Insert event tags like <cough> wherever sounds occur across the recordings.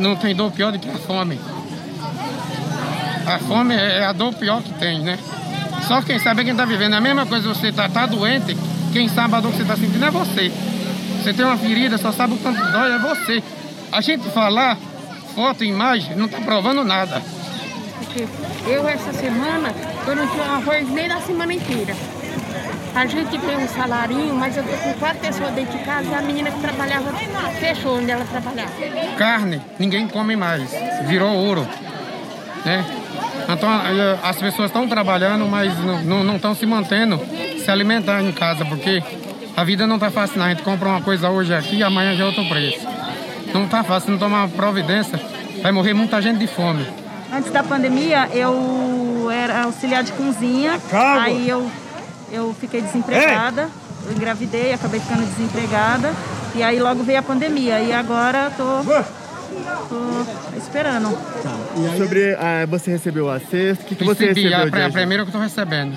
não tem dor pior do que a fome. A fome é a dor pior que tem, né? Só quem sabe é quem está vivendo. É a mesma coisa você tá, tá doente, quem sabe a dor que você está sentindo é você. Você tem uma ferida, só sabe o quanto dói é você. A gente falar, foto, imagem, não está provando nada. Eu essa semana, eu não tinha arroz nem da semana inteira. A gente tem um salarinho, mas eu tô com quatro pessoas dentro de casa e a menina que trabalhava fechou onde ela trabalhava. Carne, ninguém come mais. Virou ouro. Né? Então as pessoas estão trabalhando, mas não estão se mantendo, se alimentando em casa, porque a vida não está fácil. Não. A gente compra uma coisa hoje aqui e amanhã já é outro preço. Não está fácil, se não tomar providência, vai morrer muita gente de fome. Antes da pandemia, eu era auxiliar de cozinha, aí eu eu fiquei desempregada, eu engravidei, acabei ficando desempregada. E aí logo veio a pandemia. E agora tô, tô esperando. Tá. Sobre ah, você recebeu a cesta, o que, que você recebeu? A, a primeira que eu tô recebendo.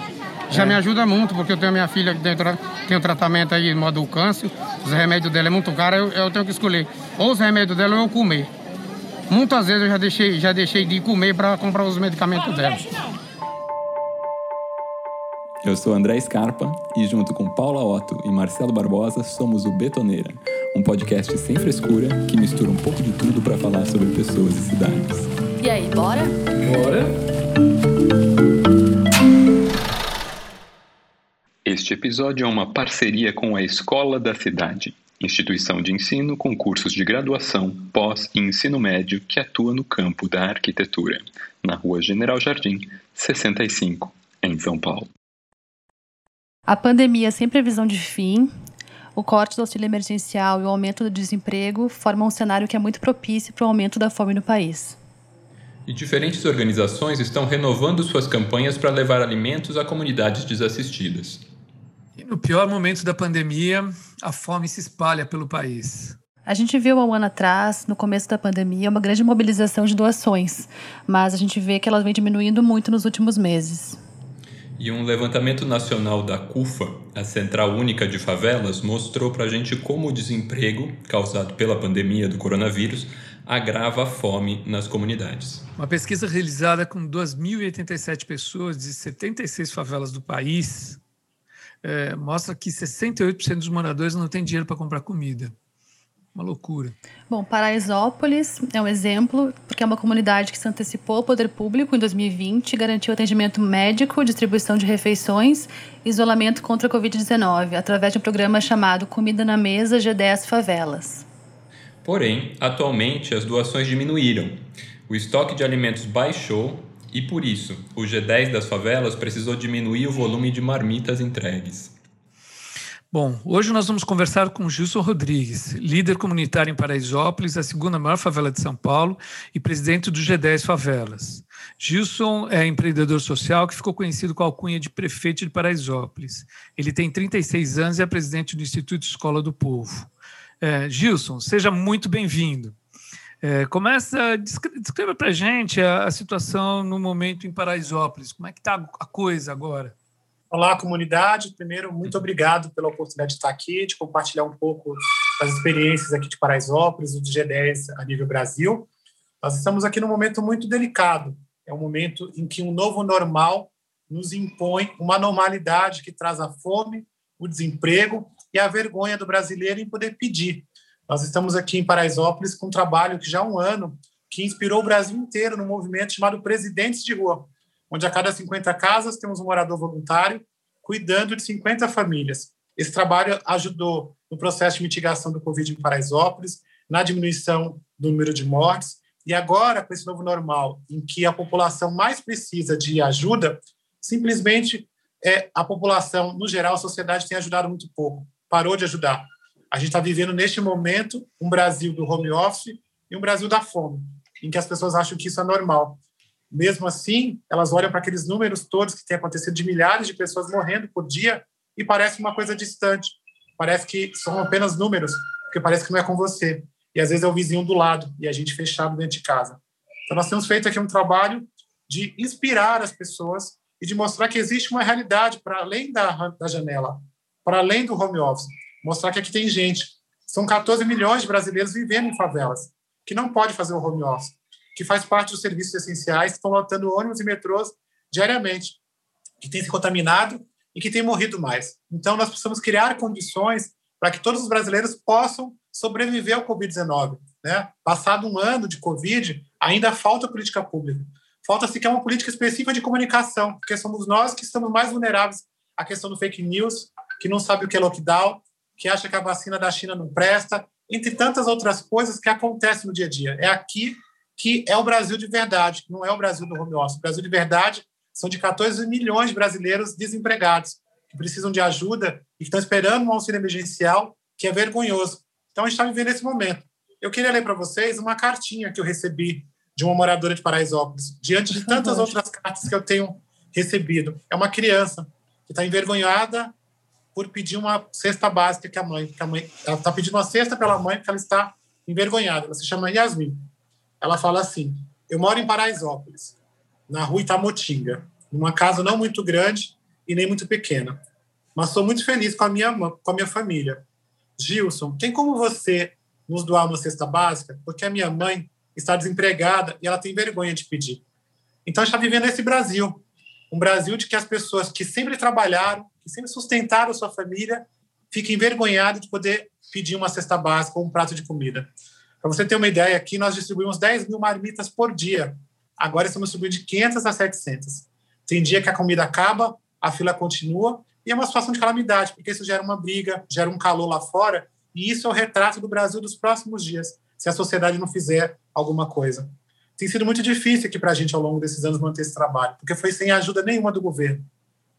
Já é. me ajuda muito, porque eu tenho minha filha que dentro, tem um tratamento aí, modo câncer. Os remédios dela é muito caro, eu, eu tenho que escolher. Ou os remédios dela ou eu comer. Muitas vezes eu já deixei, já deixei de comer para comprar os medicamentos dela. Eu sou André Scarpa e, junto com Paula Otto e Marcelo Barbosa, somos o Betoneira, um podcast sem frescura que mistura um pouco de tudo para falar sobre pessoas e cidades. E aí, bora? Bora! Este episódio é uma parceria com a Escola da Cidade, instituição de ensino com cursos de graduação, pós e ensino médio que atua no campo da arquitetura, na Rua General Jardim, 65, em São Paulo. A pandemia sem previsão de fim, o corte do auxílio emergencial e o aumento do desemprego formam um cenário que é muito propício para o aumento da fome no país. E diferentes organizações estão renovando suas campanhas para levar alimentos a comunidades desassistidas. E no pior momento da pandemia, a fome se espalha pelo país. A gente viu há um ano atrás, no começo da pandemia, uma grande mobilização de doações, mas a gente vê que ela vem diminuindo muito nos últimos meses. E um levantamento nacional da CUFA, a Central Única de Favelas, mostrou para a gente como o desemprego, causado pela pandemia do coronavírus, agrava a fome nas comunidades. Uma pesquisa realizada com 2.087 pessoas de 76 favelas do país é, mostra que 68% dos moradores não têm dinheiro para comprar comida. Uma loucura. Bom, Paraisópolis é um exemplo, porque é uma comunidade que se antecipou ao poder público em 2020, garantiu atendimento médico, distribuição de refeições e isolamento contra a Covid-19, através de um programa chamado Comida na Mesa G10 Favelas. Porém, atualmente as doações diminuíram. O estoque de alimentos baixou e, por isso, o G10 das favelas precisou diminuir o volume de marmitas entregues. Bom, hoje nós vamos conversar com Gilson Rodrigues, líder comunitário em Paraisópolis, a segunda maior favela de São Paulo e presidente do G10 Favelas. Gilson é empreendedor social que ficou conhecido com a alcunha de prefeito de Paraisópolis. Ele tem 36 anos e é presidente do Instituto Escola do Povo. É, Gilson, seja muito bem-vindo. É, começa, descreva para a gente a, a situação no momento em Paraisópolis. Como é que está a coisa agora? Olá, comunidade. Primeiro, muito obrigado pela oportunidade de estar aqui, de compartilhar um pouco das experiências aqui de Paraisópolis, do G10 a nível Brasil. Nós estamos aqui num momento muito delicado. É um momento em que um novo normal nos impõe uma normalidade que traz a fome, o desemprego e a vergonha do brasileiro em poder pedir. Nós estamos aqui em Paraisópolis com um trabalho que já há um ano que inspirou o Brasil inteiro no movimento chamado Presidentes de Rua, onde a cada 50 casas temos um morador voluntário cuidando de 50 famílias. Esse trabalho ajudou no processo de mitigação do Covid em Paraisópolis, na diminuição do número de mortes, e agora, com esse novo normal, em que a população mais precisa de ajuda, simplesmente é, a população, no geral, a sociedade tem ajudado muito pouco, parou de ajudar. A gente está vivendo, neste momento, um Brasil do home office e um Brasil da fome, em que as pessoas acham que isso é normal. Mesmo assim, elas olham para aqueles números todos que têm acontecido de milhares de pessoas morrendo por dia e parece uma coisa distante. Parece que são apenas números, porque parece que não é com você. E às vezes é o vizinho do lado e a gente fechado dentro de casa. Então, nós temos feito aqui um trabalho de inspirar as pessoas e de mostrar que existe uma realidade para além da, da janela, para além do home office. Mostrar que aqui tem gente. São 14 milhões de brasileiros vivendo em favelas. que não pode fazer o home office, que faz parte dos serviços essenciais, que estão lotando ônibus e metrôs diariamente, que tem se contaminado e que tem morrido mais. Então, nós precisamos criar condições para que todos os brasileiros possam sobreviver ao Covid-19. Né? Passado um ano de Covid, ainda falta política pública. Falta sequer uma política específica de comunicação, porque somos nós que estamos mais vulneráveis à questão do fake news, que não sabe o que é lockdown, que acha que a vacina da China não presta, entre tantas outras coisas que acontecem no dia a dia. É aqui que é o Brasil de verdade, não é o Brasil do home office. O Brasil de verdade são de 14 milhões de brasileiros desempregados, que precisam de ajuda e estão esperando um auxílio emergencial, que é vergonhoso. Então, a gente está vivendo esse momento. Eu queria ler para vocês uma cartinha que eu recebi de uma moradora de Paraisópolis, diante de tantas outras cartas que eu tenho recebido. É uma criança que está envergonhada por pedir uma cesta básica que a mãe, que a mãe, ela está pedindo uma cesta pela mãe porque ela está envergonhada. Ela se chama Yasmin. Ela fala assim: Eu moro em Paraisópolis, na rua Itamotinga, numa casa não muito grande e nem muito pequena, mas sou muito feliz com a minha com a minha família. Gilson, tem como você nos doar uma cesta básica? Porque a minha mãe está desempregada e ela tem vergonha de pedir. Então, está vivendo esse Brasil, um Brasil de que as pessoas que sempre trabalharam, que sempre sustentaram sua família, fiquem envergonhadas de poder pedir uma cesta básica ou um prato de comida. Para você ter uma ideia, aqui nós distribuímos 10 mil marmitas por dia. Agora estamos distribuindo de 500 a 700. Tem dia que a comida acaba, a fila continua, e é uma situação de calamidade, porque isso gera uma briga, gera um calor lá fora, e isso é o retrato do Brasil dos próximos dias, se a sociedade não fizer alguma coisa. Tem sido muito difícil aqui para a gente, ao longo desses anos, manter esse trabalho, porque foi sem ajuda nenhuma do governo.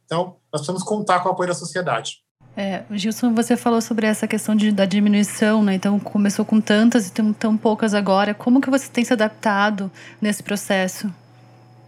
Então, nós precisamos contar com o apoio da sociedade. É, Gilson, você falou sobre essa questão de, da diminuição, né? Então, começou com tantas e tem tão poucas agora. Como que você tem se adaptado nesse processo?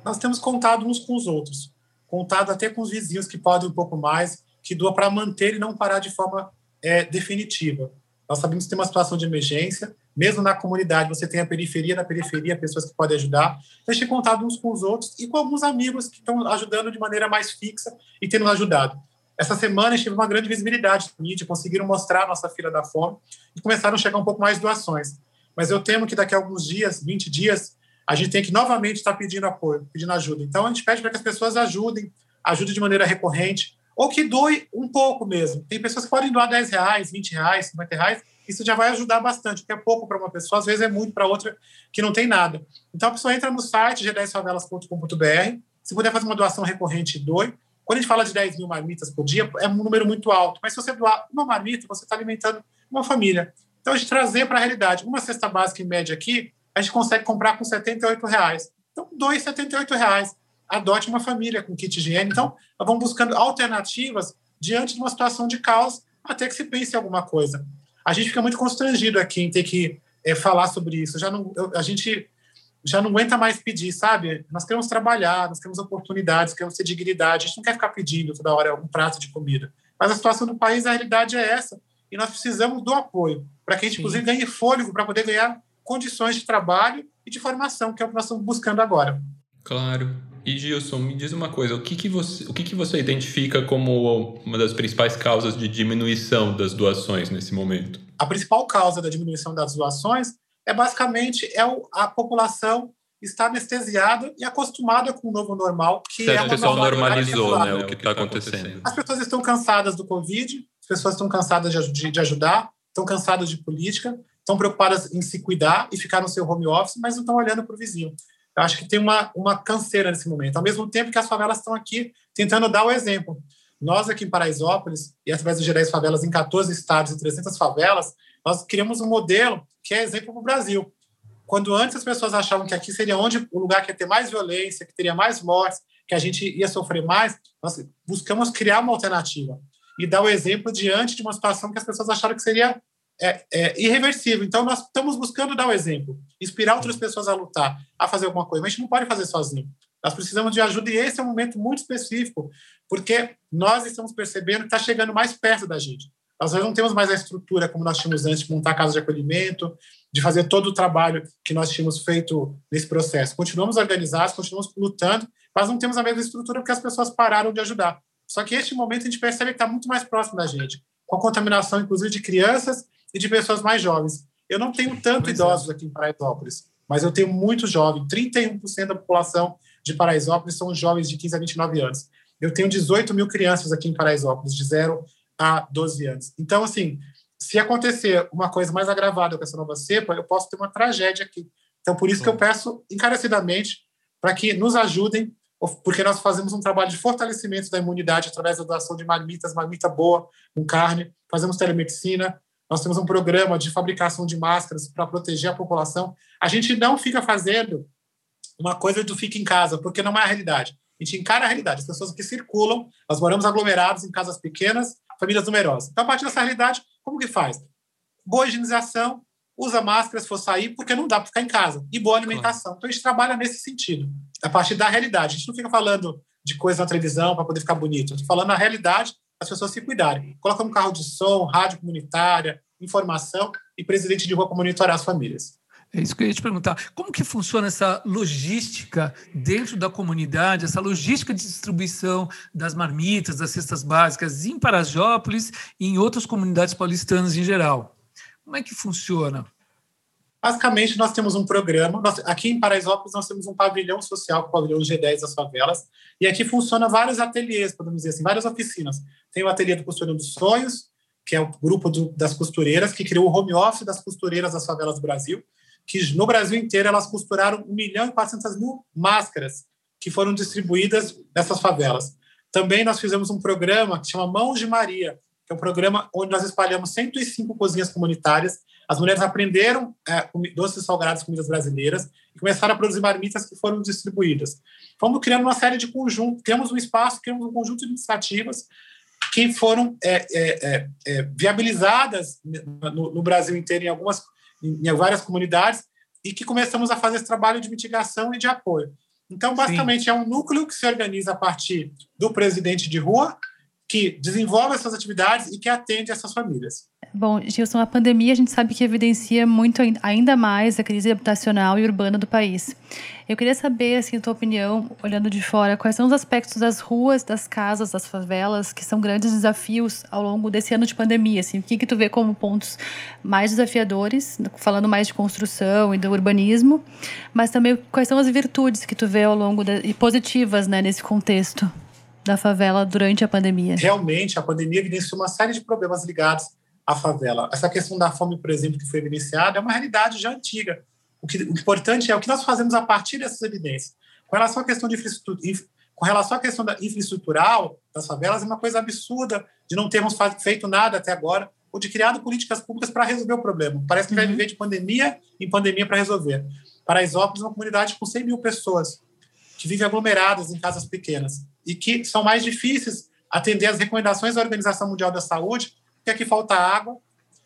Nós temos contado uns com os outros. Contado até com os vizinhos que podem um pouco mais, que doa para manter e não parar de forma é, definitiva. Nós sabemos que tem uma situação de emergência, mesmo na comunidade, você tem a periferia da periferia, pessoas que podem ajudar. Deixe contato uns com os outros e com alguns amigos que estão ajudando de maneira mais fixa e tendo ajudado. Essa semana a gente teve uma grande visibilidade na mídia, conseguiram mostrar a nossa fila da fome e começaram a chegar um pouco mais doações. Mas eu temo que daqui a alguns dias, 20 dias, a gente tem que novamente estar pedindo apoio, pedindo ajuda. Então a gente pede para que as pessoas ajudem, ajudem de maneira recorrente, ou que doe um pouco mesmo. Tem pessoas que podem doar 10 reais, 20 reais, 50 reais, isso já vai ajudar bastante, porque é pouco para uma pessoa, às vezes é muito para outra que não tem nada. Então a pessoa entra no site g10favelas.com.br, se puder fazer uma doação recorrente, doe. Quando a gente fala de 10 mil marmitas por dia, é um número muito alto, mas se você doar uma marmita, você está alimentando uma família. Então a gente trazer para a realidade, uma cesta básica em média aqui, a gente consegue comprar com 78 reais. Então, doe 78 reais. Adote uma família com kit higiene. Então, nós vamos buscando alternativas diante de uma situação de caos até que se pense em alguma coisa a gente fica muito constrangido aqui em ter que é, falar sobre isso. Já não, eu, a gente já não aguenta mais pedir, sabe? Nós queremos trabalhar, nós queremos oportunidades, queremos ter dignidade. A gente não quer ficar pedindo toda hora um prato de comida. Mas a situação do país, a realidade é essa. E nós precisamos do apoio para que a gente, Sim. inclusive, ganhe fôlego para poder ganhar condições de trabalho e de formação, que é o que nós estamos buscando agora. Claro. E Gilson, me diz uma coisa, o que, que, você, o que, que você identifica como uma das principais causas de diminuição das doações nesse momento? A principal causa da diminuição das doações é basicamente é a população está anestesiada e acostumada com o novo normal, que certo, é uma o pessoal normalizou né, o que está acontecendo. As pessoas estão cansadas do Covid, as pessoas estão cansadas de, de, de ajudar, estão cansadas de política, estão preocupadas em se cuidar e ficar no seu home office, mas não estão olhando para o vizinho. Eu acho que tem uma, uma canseira nesse momento, ao mesmo tempo que as favelas estão aqui tentando dar o exemplo. Nós aqui em Paraisópolis, e através do Gerais Favelas em 14 estados e 300 favelas, nós criamos um modelo que é exemplo para o Brasil. Quando antes as pessoas achavam que aqui seria onde o lugar que ia ter mais violência, que teria mais mortes, que a gente ia sofrer mais, nós buscamos criar uma alternativa e dar o exemplo diante de uma situação que as pessoas acharam que seria é, é, irreversível. Então, nós estamos buscando dar o exemplo, inspirar outras pessoas a lutar, a fazer alguma coisa. Mas a gente não pode fazer sozinho. Nós precisamos de ajuda e esse é um momento muito específico, porque nós estamos percebendo que está chegando mais perto da gente. Nós não temos mais a estrutura como nós tínhamos antes de montar casa de acolhimento, de fazer todo o trabalho que nós tínhamos feito nesse processo. Continuamos organizados, continuamos lutando, mas não temos a mesma estrutura porque as pessoas pararam de ajudar. Só que este momento a gente percebe que está muito mais próximo da gente, com a contaminação, inclusive, de crianças e de pessoas mais jovens. Eu não tenho tanto pois é. idosos é. aqui em Paraisópolis, mas eu tenho muito jovem. 31% da população de Paraisópolis são jovens de 15 a 29 anos. Eu tenho 18 mil crianças aqui em Paraisópolis, de 0 a 12 anos. Então, assim, se acontecer uma coisa mais agravada com essa nova cepa, eu posso ter uma tragédia aqui. Então, por isso que eu peço encarecidamente para que nos ajudem, porque nós fazemos um trabalho de fortalecimento da imunidade através da doação de marmitas, marmita boa, com carne, fazemos telemedicina, nós temos um programa de fabricação de máscaras para proteger a população. A gente não fica fazendo uma coisa do fica em casa, porque não é a realidade. A gente encara a realidade. As pessoas que circulam, nós moramos aglomerados em casas pequenas, famílias numerosas. Então, a partir dessa realidade, como que faz? Boa higienização, usa máscara se for sair, porque não dá para ficar em casa. E boa alimentação. Então, a gente trabalha nesse sentido, a partir da realidade. A gente não fica falando de coisa na televisão para poder ficar bonito. Estou falando na realidade, as pessoas se cuidarem. Coloca um carro de som, rádio comunitária, informação e presidente de rua para monitorar as famílias. É isso que eu ia te perguntar. Como que funciona essa logística dentro da comunidade, essa logística de distribuição das marmitas, das cestas básicas em Parajópolis e em outras comunidades paulistanas em geral? Como é que funciona? Basicamente, nós temos um programa. Nós, aqui em Paraisópolis, nós temos um pavilhão social, o pavilhão G10 das favelas. E aqui funciona vários ateliês, podemos dizer assim, várias oficinas. Tem o ateliê do Costurando dos Sonhos, que é o grupo do, das costureiras, que criou o home office das costureiras das favelas do Brasil que no Brasil inteiro elas costuraram 1 milhão e 400 mil máscaras que foram distribuídas nessas favelas. Também nós fizemos um programa que chama Mãos de Maria, que é um programa onde nós espalhamos 105 cozinhas comunitárias. As mulheres aprenderam é, doces salgados, comidas brasileiras, e começaram a produzir marmitas que foram distribuídas. Fomos criando uma série de conjuntos, temos um espaço, temos um conjunto de iniciativas que foram é, é, é, é viabilizadas no, no Brasil inteiro em algumas em, várias comunidades e que começamos a fazer esse trabalho de mitigação e de apoio. Então, basicamente, Sim. é um núcleo que se organiza a partir do presidente de rua, que desenvolve essas atividades e que atende essas famílias. Bom, Gilson, a pandemia a gente sabe que evidencia muito ainda mais a crise habitacional e urbana do país. Eu queria saber, assim, a tua opinião, olhando de fora, quais são os aspectos das ruas, das casas, das favelas, que são grandes desafios ao longo desse ano de pandemia, assim, o que que tu vê como pontos mais desafiadores, falando mais de construção e do urbanismo, mas também quais são as virtudes que tu vê ao longo e positivas, né, nesse contexto da favela durante a pandemia? Realmente, a pandemia evidenciou uma série de problemas ligados à favela. Essa questão da fome, por exemplo, que foi evidenciada, é uma realidade já antiga. O, que, o importante é o que nós fazemos a partir dessas evidências. Com relação à questão de infraestrutura, com relação à questão da infraestrutural das favelas, é uma coisa absurda de não termos feito nada até agora, ou de criado políticas públicas para resolver o problema. Parece que uhum. vai viver de pandemia em pandemia para resolver. Paraisópolis é uma comunidade com 100 mil pessoas que vivem aglomeradas em casas pequenas e que são mais difíceis atender as recomendações da Organização Mundial da Saúde, porque aqui falta água,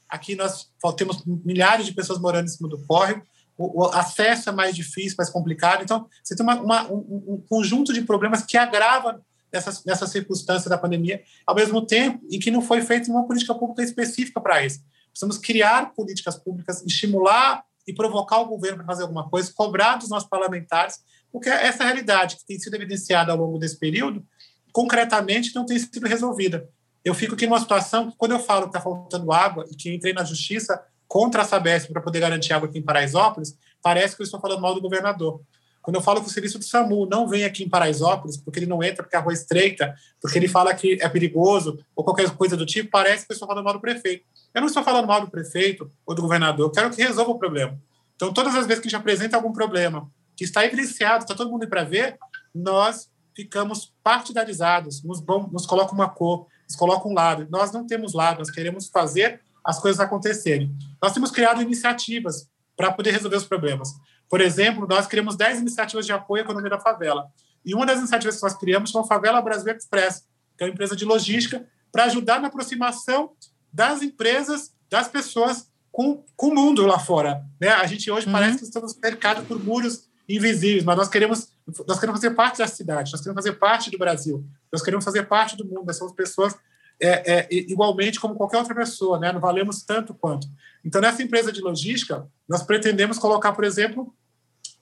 aqui nós temos milhares de pessoas morando em cima do córrego, o, acesso é mais difícil, mais complicado. Então, você tem uma, uma, um, um, conjunto de problemas que agrava nessa, nessa circunstância da pandemia, ao mesmo tempo em que não foi feita uma política pública específica para isso. Precisamos criar políticas públicas, estimular e provocar o governo para fazer alguma coisa, cobrar dos nossos parlamentares porque essa realidade que tem sido evidenciada ao longo desse período, concretamente não tem sido resolvida. Eu fico aqui numa situação que, quando eu falo que está faltando água e que entrei na justiça contra a Sabesp para poder garantir água aqui em Paraisópolis, parece que eu estou falando mal do governador. Quando eu falo que o serviço do SAMU não vem aqui em Paraisópolis, porque ele não entra porque a rua é estreita, porque ele fala que é perigoso, ou qualquer coisa do tipo, parece que eu estou falando mal do prefeito. Eu não estou falando mal do prefeito ou do governador, eu quero que resolva o problema. Então, todas as vezes que a gente apresenta algum problema que está evidenciado, está todo mundo para ver, nós ficamos partidarizados, nos, nos coloca uma cor, nos coloca um lado. Nós não temos lado, nós queremos fazer as coisas acontecerem. Nós temos criado iniciativas para poder resolver os problemas. Por exemplo, nós criamos 10 iniciativas de apoio à economia da favela. E uma das iniciativas que nós criamos foi a Favela Brasil Express, que é uma empresa de logística, para ajudar na aproximação das empresas, das pessoas com, com o mundo lá fora. Né? A gente hoje uhum. parece que estamos cercados por muros invisíveis, mas nós queremos, nós queremos fazer parte da cidade, nós queremos fazer parte do Brasil, nós queremos fazer parte do mundo, nós somos pessoas é, é, igualmente como qualquer outra pessoa, né? não valemos tanto quanto. Então, nessa empresa de logística, nós pretendemos colocar, por exemplo,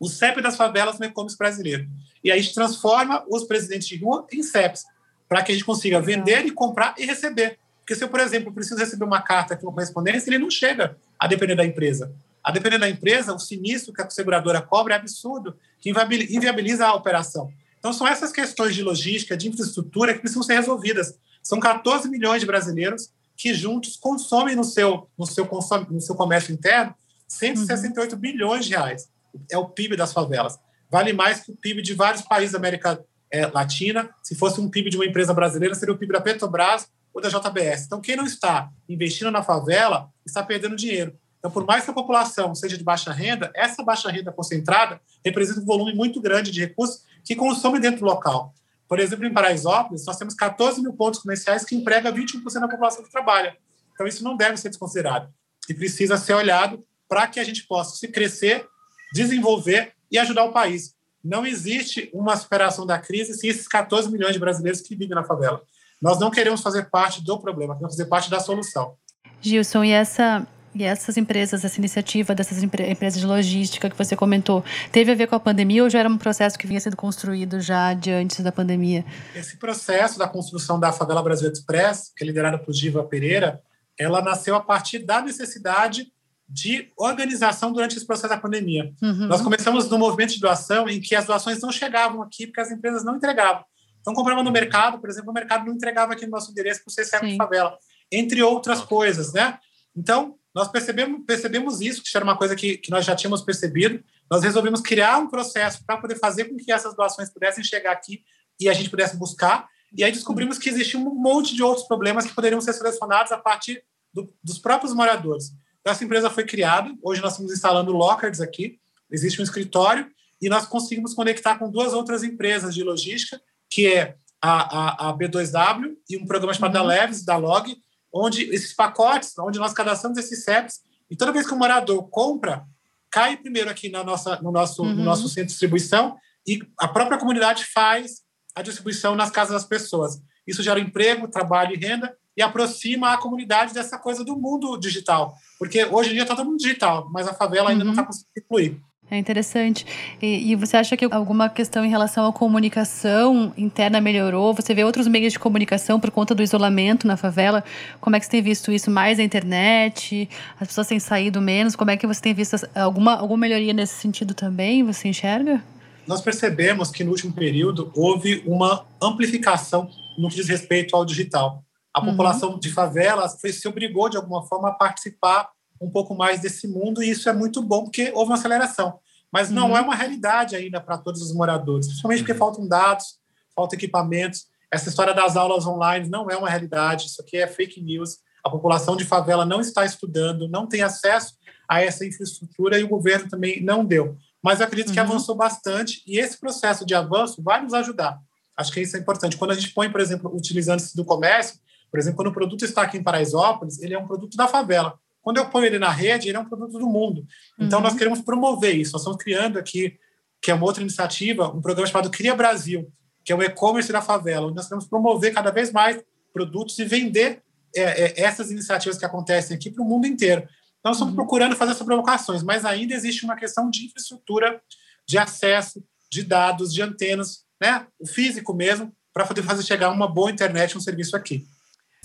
o CEP das favelas no e-commerce brasileiro. E aí a gente transforma os presidentes de rua em CEPs, para que a gente consiga vender e comprar e receber. Porque se eu, por exemplo, preciso receber uma carta uma correspondência, ele não chega a depender da empresa. A depender da empresa, o sinistro que a seguradora cobra é absurdo, que inviabiliza a operação. Então, são essas questões de logística, de infraestrutura que precisam ser resolvidas. São 14 milhões de brasileiros que juntos consomem no seu, no seu, consome, no seu comércio interno 168 uhum. bilhões de reais. É o PIB das favelas. Vale mais que o PIB de vários países da América é, Latina. Se fosse um PIB de uma empresa brasileira, seria o PIB da Petrobras ou da JBS. Então, quem não está investindo na favela está perdendo dinheiro. Então, por mais que a população seja de baixa renda, essa baixa renda concentrada representa um volume muito grande de recursos que consome dentro do local. Por exemplo, em Paraisópolis, nós temos 14 mil pontos comerciais que empregam 21% da população que trabalha. Então, isso não deve ser desconsiderado. E precisa ser olhado para que a gente possa se crescer, desenvolver e ajudar o país. Não existe uma superação da crise sem esses 14 milhões de brasileiros que vivem na favela. Nós não queremos fazer parte do problema, queremos fazer parte da solução. Gilson, e essa e essas empresas, essa iniciativa dessas empresas de logística que você comentou, teve a ver com a pandemia ou já era um processo que vinha sendo construído já de antes da pandemia? Esse processo da construção da Favela Brasil Express, que é liderada por Diva Pereira, ela nasceu a partir da necessidade de organização durante esse processo da pandemia. Uhum. Nós começamos no movimento de doação em que as doações não chegavam aqui porque as empresas não entregavam. Então, comprava no mercado, por exemplo, o mercado não entregava aqui no nosso endereço para o CCF de favela, entre outras coisas, né? Então, nós percebemos, percebemos isso, que era uma coisa que, que nós já tínhamos percebido. Nós resolvemos criar um processo para poder fazer com que essas doações pudessem chegar aqui e a gente pudesse buscar. E aí descobrimos que existia um monte de outros problemas que poderiam ser selecionados a partir do, dos próprios moradores. Então, essa empresa foi criada. Hoje nós estamos instalando lockers aqui. Existe um escritório e nós conseguimos conectar com duas outras empresas de logística, que é a, a, a B2W e um programa chamado uhum. da Leves, da Log, onde esses pacotes, onde nós cadastramos esses CEPs, e toda vez que o morador compra, cai primeiro aqui na nossa, no, nosso, uhum. no nosso centro de distribuição e a própria comunidade faz a distribuição nas casas das pessoas. Isso gera emprego, trabalho e renda e aproxima a comunidade dessa coisa do mundo digital. Porque hoje em dia está todo mundo digital, mas a favela ainda uhum. não está conseguindo incluir. É interessante. E, e, você acha que alguma questão em relação à comunicação interna melhorou? Você vê outros meios de comunicação por conta do isolamento na favela? Como é que você tem visto isso? Mais na internet? As pessoas têm saído menos? Como é que você tem visto alguma, alguma melhoria nesse sentido também? Você enxerga? Nós percebemos que no último período houve uma amplificação no que diz respeito ao digital. A uhum. população de favelas foi, se obrigou, de alguma forma, a participar um pouco mais desse mundo, e isso é muito bom, porque houve uma aceleração. Mas não uhum. é uma realidade ainda para todos os moradores, principalmente porque uhum. faltam dados, faltam equipamentos. Essa história das aulas online não é uma realidade, isso aqui é fake news. A população de favela não está estudando, não tem acesso a essa infraestrutura e o governo também não deu. Mas eu acredito que uhum. avançou bastante e esse processo de avanço vai nos ajudar. Acho que isso é importante. Quando a gente põe, por exemplo, utilizando-se do comércio, por exemplo, quando o produto está aqui em Paraisópolis, ele é um produto da favela. Quando eu ponho ele na rede, ele é um produto do mundo. Então, uhum. nós queremos promover isso. Nós estamos criando aqui, que é uma outra iniciativa, um programa chamado Cria Brasil, que é o e-commerce da favela, onde nós queremos promover cada vez mais produtos e vender é, é, essas iniciativas que acontecem aqui para o mundo inteiro. Então, estamos uhum. procurando fazer essas provocações, mas ainda existe uma questão de infraestrutura, de acesso, de dados, de antenas, né? o físico mesmo, para poder fazer chegar uma boa internet, um serviço aqui.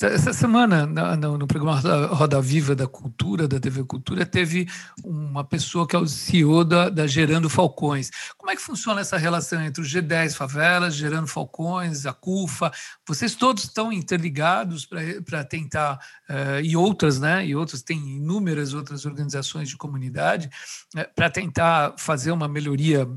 Essa semana, no, programa Roda Viva da Cultura, da TV Cultura, teve uma pessoa que é o CEO da, da, Gerando Falcões. Como é que funciona essa relação entre o G10 Favelas, Gerando Falcões, a CUFA? Vocês todos estão interligados para tentar, uh, e outras, né? E outras, tem inúmeras outras organizações de comunidade, eh, para tentar fazer uma melhoria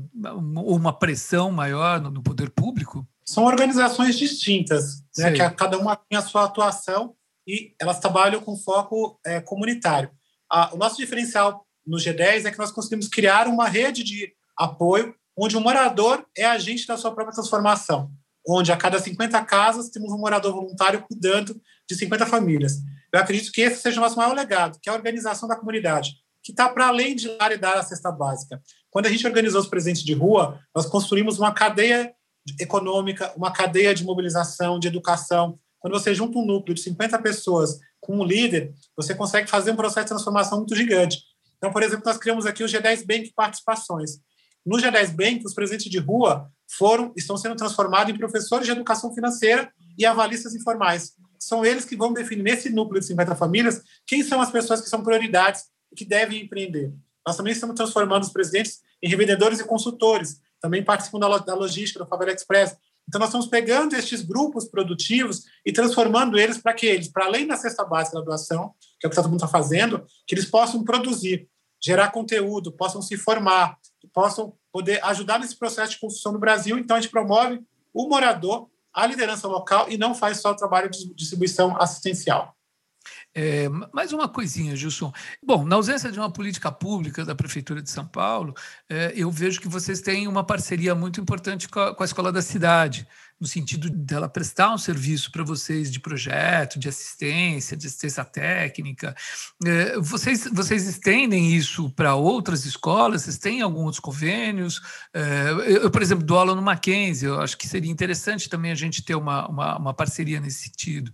ou uma pressão maior no, no poder público? São organizações distintas, né, que a, cada uma tem a sua atuação e elas trabalham com foco é, comunitário. A, o nosso diferencial no G10 é que nós conseguimos criar uma rede de apoio onde o morador é agente da sua própria transformação, onde a cada 50 casas temos um morador voluntário cuidando de 50 famílias. Eu acredito que esse seja o nosso maior legado, que é a organização da comunidade, que está para além de dar e dar a cesta básica. Quando a gente organizou os presentes de rua, nós construímos uma cadeia econômica, uma cadeia de mobilização, de educação. Quando você junta um núcleo de 50 pessoas com um líder, você consegue fazer um processo de transformação muito gigante. Então, por exemplo, nós criamos aqui o G10 Bank Participações. No G10 Bank, os presentes de rua foram estão sendo transformados em professores de educação financeira e avalistas informais. são eles que vão definir nesse núcleo de 50 famílias quem são as pessoas que são prioridades e que devem empreender. Nós também estamos transformando os presidentes em revendedores e consultores, também participam da, logística do Favela Express. Então, nós estamos pegando estes grupos produtivos e transformando eles para que eles, para além da cesta básica da doação, que é o que todo mundo está fazendo, que eles possam produzir, gerar conteúdo, possam se formar, possam poder ajudar nesse processo de construção do Brasil. Então, a gente promove o morador, a liderança local e não faz só o trabalho de distribuição assistencial. É, mais uma coisinha, Gilson. Bom, na ausência de uma política pública da Prefeitura de São Paulo, é, eu vejo que vocês têm uma parceria muito importante com a, com a Escola da Cidade, no sentido dela prestar um serviço para vocês de projeto, de assistência, de assistência técnica. É, vocês, vocês estendem isso para outras escolas? Vocês têm alguns convênios? É, eu, por exemplo, dou aula no Mackenzie, eu acho que seria interessante também a gente ter uma, uma, uma parceria nesse sentido.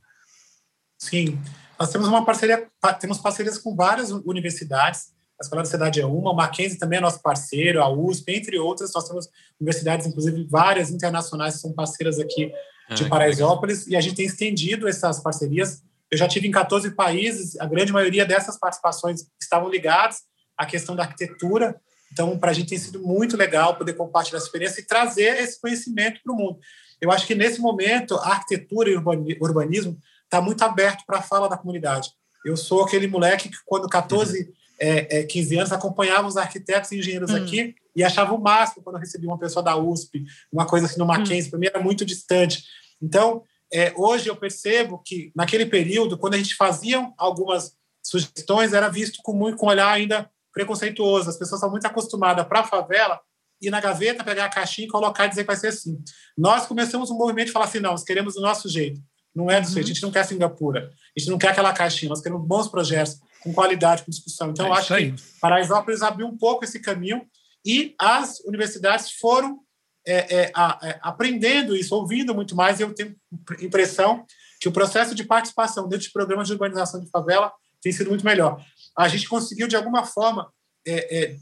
Sim. Nós temos uma parceria, temos parcerias com várias universidades. A Escola da Cidade é uma, o Mackenzie também é nosso parceiro, a USP, entre outras. Nós temos universidades, inclusive várias internacionais, que são parceiras aqui de ah, Paraisópolis, e a gente tem estendido essas parcerias. Eu já tive em 14 países, a grande maioria dessas participações estavam ligadas à questão da arquitetura. Então, para a gente tem sido muito legal poder compartilhar essa experiência e trazer esse conhecimento para o mundo. Eu acho que nesse momento, a arquitetura e o urbanismo está muito aberto para a fala da comunidade. Eu sou aquele moleque que, quando 14, é, é, 15 anos, acompanhava os arquitetos e engenheiros hum. aqui e achava o máximo quando eu recebia uma pessoa da USP, uma coisa assim no hum. Mackenzie, hum. para mim era muito distante. Então, é, hoje eu percebo que, naquele período, quando a gente fazia algumas sugestões, era visto com muito com um olhar ainda preconceituoso. As pessoas são muito acostumadas para a favela ir na gaveta, pegar a caixinha e colocar e dizer que vai ser assim. Nós começamos um movimento de falar assim, não, nós queremos o nosso jeito. Não é do uhum. A gente não quer Singapura. A gente não quer aquela caixinha. Nós queremos bons projetos, com qualidade, com discussão. Então, é eu acho aí. que Paraisópolis abriu um pouco esse caminho e as universidades foram é, é, a, é, aprendendo isso, ouvindo muito mais. E eu tenho impressão que o processo de participação dentro de programas de urbanização de favela tem sido muito melhor. A gente conseguiu, de alguma forma, é, é,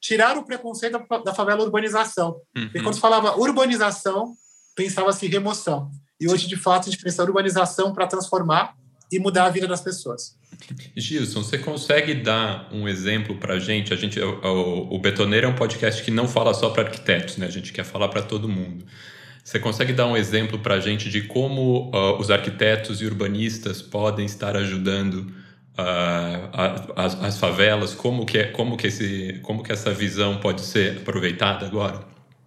tirar o preconceito da, da favela urbanização. Uhum. Porque quando se falava urbanização, pensava-se remoção. E hoje, de fato, a gente precisa da urbanização para transformar e mudar a vida das pessoas. Gilson, você consegue dar um exemplo para a gente? A gente, o, o Betoneiro é um podcast que não fala só para arquitetos, né? A gente quer falar para todo mundo. Você consegue dar um exemplo para a gente de como uh, os arquitetos e urbanistas podem estar ajudando uh, as, as, favelas? Como que, é, como, que esse, como que essa visão pode ser aproveitada agora?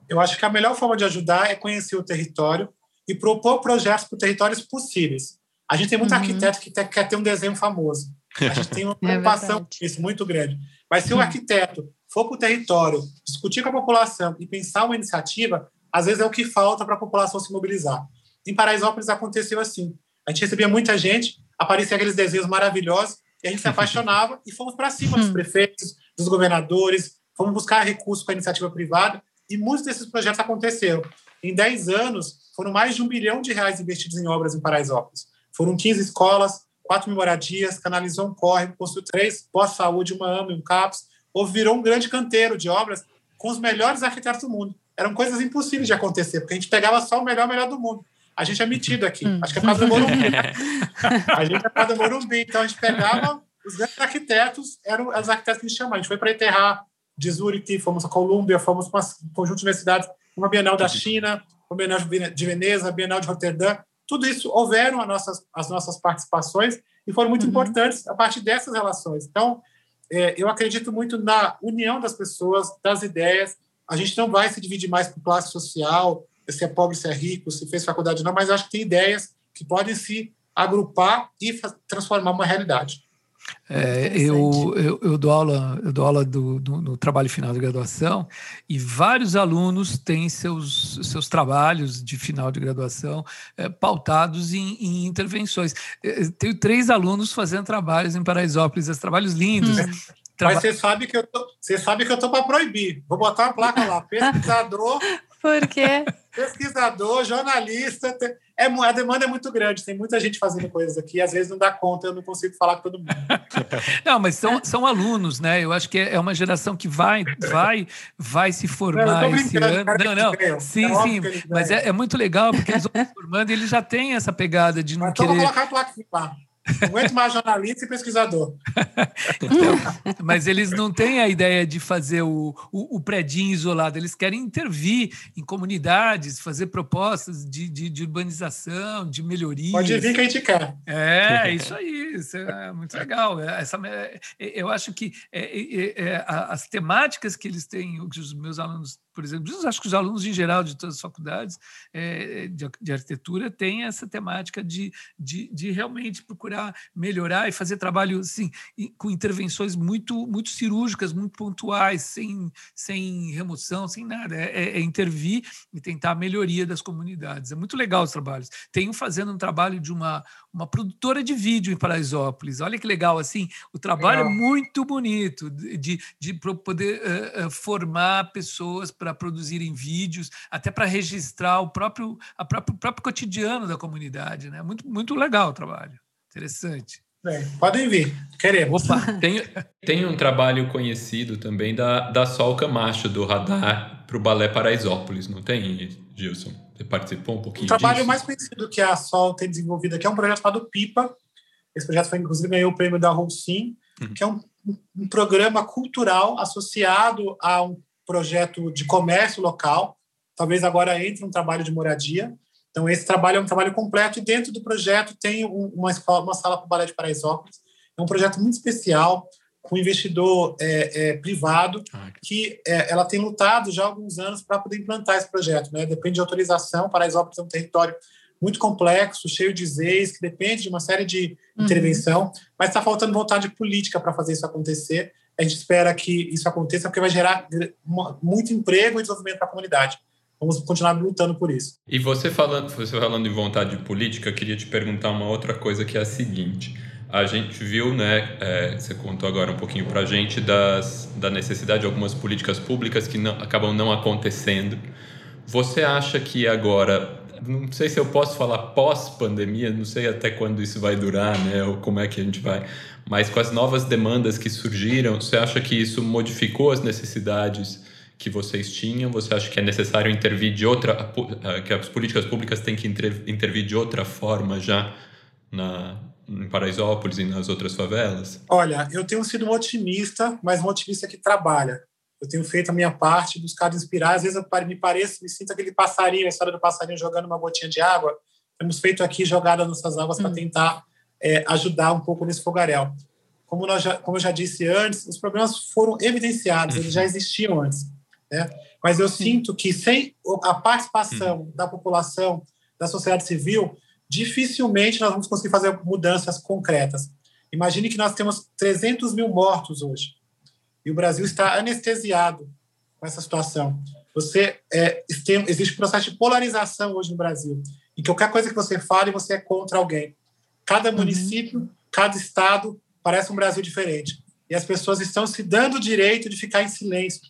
Eu acho que a melhor forma de ajudar é conhecer o território e propor projetos para territórios possíveis. A gente tem muito uhum. arquiteto que quer ter um desenho famoso. A gente tem uma <laughs> é preocupação com isso muito grande. Mas se o uhum. arquiteto for para o território, discutir com a população e pensar uma iniciativa, às vezes é o que falta para a população se mobilizar. Em Paraisópolis aconteceu assim. A gente recebia muita gente, apareciam aqueles desenhos maravilhosos, e a gente se <laughs> apaixonava e fomos para cima dos uhum. prefeitos, dos governadores, fomos buscar recursos com a iniciativa privada, e muitos desses projetos aconteceram. Em 10 anos, foram mais de um bilhão de reais investidos em obras em Paraisópolis. Foram 15 escolas, 4 mil moradias, canalizou um córrego, construiu três pós-saúde, uma AMA e um CAPS, ou virou um grande canteiro de obras com os melhores arquitetos do mundo. Eram coisas impossíveis de acontecer, porque a gente pegava só o melhor, melhor do mundo. A gente é metido aqui. Hum. Acho que é para do Morumbi. a gente é para do Morumbi. Então, a gente pegava os grandes arquitetos, eram os arquitetos que a gente chamava. A gente foi para enterrar de Zurich, fomos a Colômbia, fomos para um conjunto de universidades, uma Bienal da China, uma Bienal de Veneza, Bienal de Roterdã. Tudo isso houveram as nossas, as nossas participações e foram muito uhum. importantes a partir dessas relações. Então, é, eu acredito muito na união das pessoas, das ideias. A gente não vai se dividir mais por classe social, se é pobre, se é rico, se fez faculdade, não, mas acho que tem ideias que podem se agrupar e transformar uma realidade. É, eu, eu, eu, dou aula, eu dou aula do, do, no trabalho final de graduação e vários alunos têm seus, seus trabalhos de final de graduação é, pautados em, em intervenções. Eu é, tenho três alunos fazendo trabalhos em Paraisópolis, trabalhos lindos. Hum. Traba... Mas você sabe que eu tô, você sabe que eu tô para proibir. Vou botar uma placa lá, <laughs> pesquisador. Por quê? Pesquisador, jornalista. É, a demanda é muito grande, tem muita gente fazendo coisas aqui, às vezes não dá conta, eu não consigo falar com todo mundo. <laughs> Não, mas são, são alunos, né? Eu acho que é uma geração que vai, vai, vai se formar esse ano. Não, não. Sim, é sim. Mas é, é, muito legal, porque eles vão se formando e eles já têm essa pegada de não mas querer. Então vou colocar a placa lá. Não aguento mais jornalista e pesquisador. então, <laughs> mas eles não têm a ideia de fazer o, o, o predinho isolado, eles querem intervir em comunidades, fazer propostas de, de, de urbanização, de melhoria. Pode vir que a gente quer. É, isso aí, isso é muito legal. É, essa, é, eu acho que é, é, as temáticas que eles têm, que os meus alunos por exemplo, acho que os alunos em geral de todas as faculdades é, de, de, arquitetura têm essa temática de, de, de, realmente procurar melhorar e fazer trabalho assim, com intervenções muito, muito cirúrgicas, muito pontuais, sem, sem remoção, sem nada. É, é, é intervir e tentar a melhoria das comunidades. É muito legal os trabalhos. Tenho fazendo um trabalho de uma, uma produtora de vídeo em Paraisópolis. Olha que legal, assim, o trabalho legal. é muito bonito de, de, de poder uh, formar pessoas para produzirem vídeos, até para registrar o próprio, a próprio, o próprio cotidiano da comunidade. Né? Muito, muito legal o trabalho. Interessante. Bem, podem vir, queremos. Opa, <laughs> tem, tem um trabalho conhecido também da, da Sol Camacho, do Radar, para o Balé Paraisópolis, não tem, Gilson? Você participou um pouquinho O trabalho disso? mais conhecido que a Sol tem desenvolvido aqui é um projeto chamado PIPA. Esse projeto foi, inclusive, ganhou o prêmio da Roussim, uhum. que é um, um programa cultural associado a um projeto de comércio local, talvez agora entre um trabalho de moradia. Então, esse trabalho é um trabalho completo e dentro do projeto tem uma, escola, uma sala para o Balé de Paraisópolis. É um projeto muito especial, com um investidor é, é, privado, ah, que é, ela tem lutado já há alguns anos para poder implantar esse projeto. Né? Depende de autorização, Paraisópolis é um território muito complexo, cheio de zeis, que depende de uma série de uhum. intervenção, mas está faltando vontade política para fazer isso acontecer. A gente espera que isso aconteça, porque vai gerar muito emprego e desenvolvimento para a comunidade. Vamos continuar lutando por isso. E você falando, você falando de vontade política, queria te perguntar uma outra coisa que é a seguinte. A gente viu, né, é, você contou agora um pouquinho para a gente das, da necessidade de algumas políticas públicas que não, acabam não acontecendo. Você acha que agora, não sei se eu posso falar pós-pandemia, não sei até quando isso vai durar, né, ou como é que a gente vai, mas com as novas demandas que surgiram, você acha que isso modificou as necessidades que vocês tinham? Você acha que é necessário intervir de outra, que as políticas públicas têm que intervir de outra forma já na, em Paraisópolis e nas outras favelas? Olha, eu tenho sido um otimista, mas um otimista que trabalha. Eu tenho feito a minha parte, buscado inspirar. Às vezes eu me pareço, me sinto aquele passarinho, a história do passarinho jogando uma gotinha de água. Temos feito aqui jogada nossas águas hum. para tentar é, ajudar um pouco nesse fogaréu. Como, nós já, como eu já disse antes, os problemas foram evidenciados, eles já existiam antes. Né? Mas eu Sim. sinto que sem a participação hum. da população, da sociedade civil, dificilmente nós vamos conseguir fazer mudanças concretas. Imagine que nós temos 300 mil mortos hoje e o Brasil está anestesiado com essa situação. Você é, tem, existe um processo de polarização hoje no Brasil, em que qualquer coisa que você fale, você é contra alguém. Cada uhum. município, cada estado parece um Brasil diferente. E as pessoas estão se dando o direito de ficar em silêncio,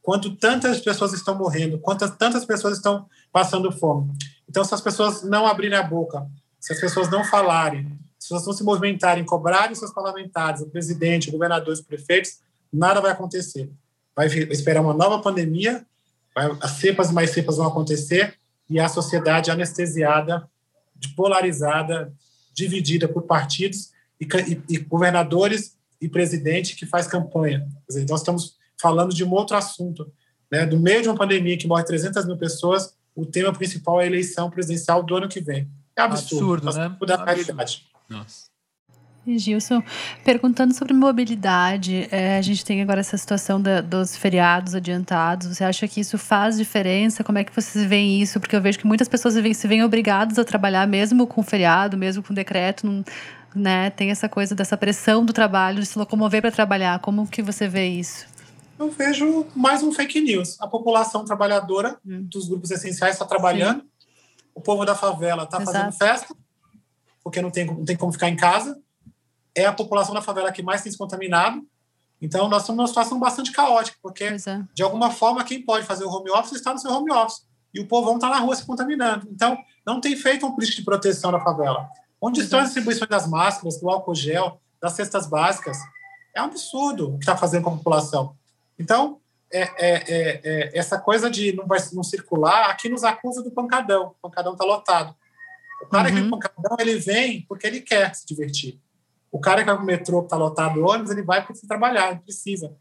quando tantas pessoas estão morrendo, quantas tantas pessoas estão passando fome. Então, se as pessoas não abrirem a boca, se as pessoas não falarem, se elas não se movimentarem, cobrarem seus parlamentares, o presidente, o governador, os prefeitos, nada vai acontecer. Vai esperar uma nova pandemia, vai, as cepas e mais cepas vão acontecer e a sociedade anestesiada, polarizada, dividida por partidos e, e, e governadores e presidente que faz campanha. Dizer, nós estamos falando de um outro assunto. Né? Do meio de uma pandemia que morre 300 mil pessoas, o tema principal é a eleição presidencial do ano que vem. É absurdo, absurdo né? Mudar a realidade. Nossa. Gilson, perguntando sobre mobilidade, é, a gente tem agora essa situação da, dos feriados adiantados. Você acha que isso faz diferença? Como é que vocês veem isso? Porque eu vejo que muitas pessoas se veem obrigadas a trabalhar, mesmo com feriado, mesmo com decreto, não, né? Tem essa coisa dessa pressão do trabalho, de se locomover para trabalhar. Como que você vê isso? eu vejo mais um fake news. A população trabalhadora hum. dos grupos essenciais está trabalhando, Sim. o povo da favela está fazendo festa, porque não tem, não tem como ficar em casa. É a população da favela que mais tem se contaminado. Então, nós estamos numa situação bastante caótica, porque, é. de alguma forma, quem pode fazer o home office está no seu home office. e o povão está na rua se contaminando. Então, não tem feito um política de proteção da favela. Onde estão as distribuições das máscaras, do álcool gel, das cestas básicas? É um absurdo o que está fazendo com a população. Então, é, é, é, é, essa coisa de não, vai, não circular, aqui nos acusa do pancadão. O pancadão está lotado. O cara uhum. que é pancadão, ele vem porque ele quer se divertir. O cara que vai o metrô, que está lotado ônibus, ele vai porque trabalhar, ele precisa.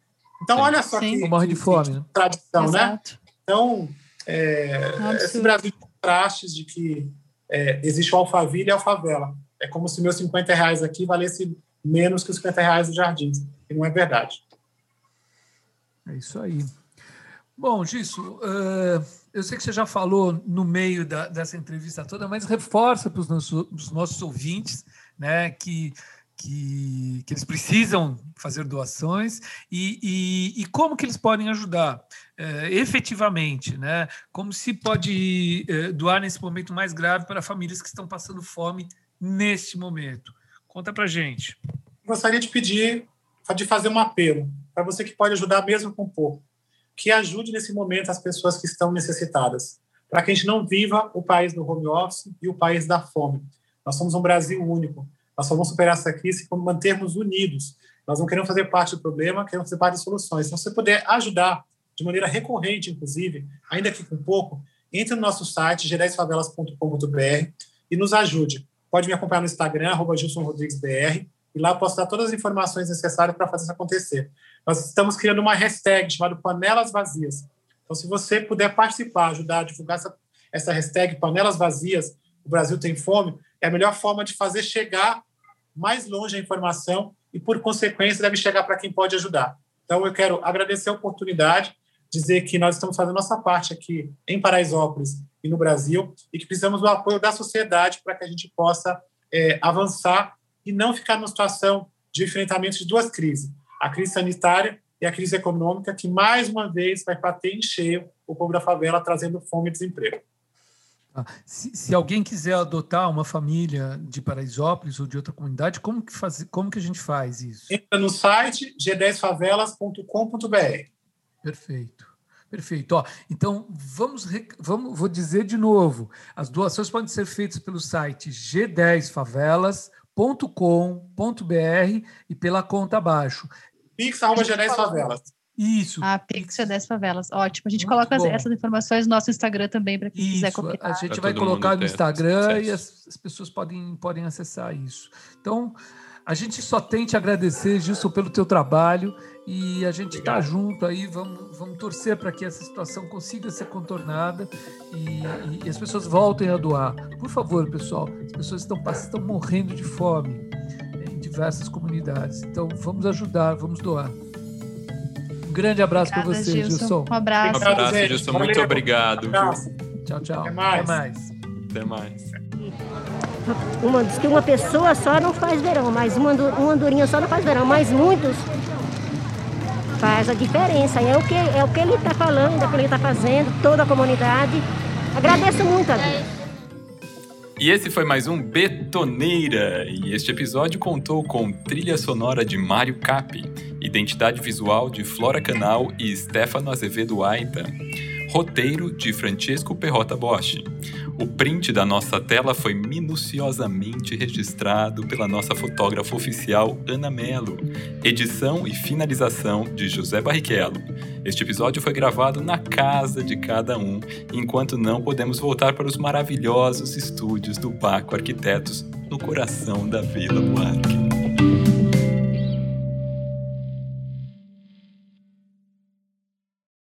Então, olha só Sim. que, morre de fome, né? tradição, né? Exato. né? Então, é, esse Brasil de contrastes de que é, existe o Alphaville e a Alfavela. É como se meus 50 reais aqui valesse menos que os 50 reais do Jardins. E não é verdade. É isso aí. Bom, Gisso, uh, eu sei que você já falou no meio da, dessa entrevista toda, mas reforça para os nossos, nossos ouvintes né, que que, que eles precisam fazer doações e, e, e como que eles podem ajudar é, efetivamente, né? Como se pode é, doar nesse momento mais grave para famílias que estão passando fome neste momento. Conta para gente. Gostaria de pedir, de fazer um apelo para você que pode ajudar mesmo com pouco, que ajude nesse momento as pessoas que estão necessitadas, para que a gente não viva o país do home office e o país da fome. Nós somos um Brasil único nós só vamos superar essa crise quando mantermos unidos. Nós não queremos fazer parte do problema, queremos fazer parte das soluções. Então, se você puder ajudar de maneira recorrente, inclusive, ainda que com pouco, entre no nosso site, g10favelas.com.br e nos ajude. Pode me acompanhar no Instagram, arroba GilsonRodriguesBR, e lá eu posso dar todas as informações necessárias para fazer isso acontecer. Nós estamos criando uma hashtag chamada Panelas Vazias. Então, se você puder participar, ajudar a divulgar essa, essa hashtag Panelas Vazias, o Brasil tem fome, é a melhor forma de fazer chegar mais longe a informação e, por consequência, deve chegar para quem pode ajudar. Então, eu quero agradecer a oportunidade, dizer que nós estamos fazendo nossa parte aqui em Paraisópolis e no Brasil e que precisamos do apoio da sociedade para que a gente possa é, avançar e não ficar numa situação de enfrentamento de duas crises, a crise sanitária e a crise econômica, que mais uma vez vai bater em cheio o povo da favela, trazendo fome e desemprego. Se, se, alguém quiser adotar uma família de Paraisópolis ou de outra comunidade, como que, faz, como que a gente faz isso? Entra no site g10favelas.com.br. Perfeito. Perfeito. Ó, então, vamos, vamos, vou dizer de novo: as doações podem ser feitas pelo site g10favelas.com.br e pela conta abaixo. Pix.g10favelas. Isso. A Pixel das favelas. Ótimo. A gente Muito coloca essas informações no nosso Instagram também, para quem isso. quiser completar. A gente vai colocar no Instagram e as, as, pessoas podem, podem acessar isso. Então, a gente só tem te agradecer, Gilson, pelo teu trabalho e a gente está junto aí, vamos, vamos torcer para que essa situação consiga ser contornada e, e, e, as pessoas voltem a doar. Por favor, pessoal, as pessoas estão, estão morrendo de fome em diversas comunidades. Então, vamos ajudar, vamos doar grande abraço para você, Gilson. Gilson. Um abraço. Um abraço, Gilson. Muito obrigado. Tchau, tchau. Até mais. Até mais. Até mais. Uma, diz que uma pessoa só não faz verão, mas uma, uma andorinha só não faz verão, mas muitos faz a diferença. É o que, é o que ele está falando, é o que ele está fazendo, toda a comunidade. Agradeço muito a Deus. E esse foi mais um Betoneira, e este episódio contou com trilha sonora de Mário Cap, identidade visual de Flora Canal e Stefano Azevedo Aita, roteiro de Francesco Perrota Bosch. O print da nossa tela foi minuciosamente registrado pela nossa fotógrafa oficial Ana Melo. Edição e finalização de José Barrichello. Este episódio foi gravado na casa de cada um, enquanto não podemos voltar para os maravilhosos estúdios do Baco Arquitetos, no coração da Vila Buarque.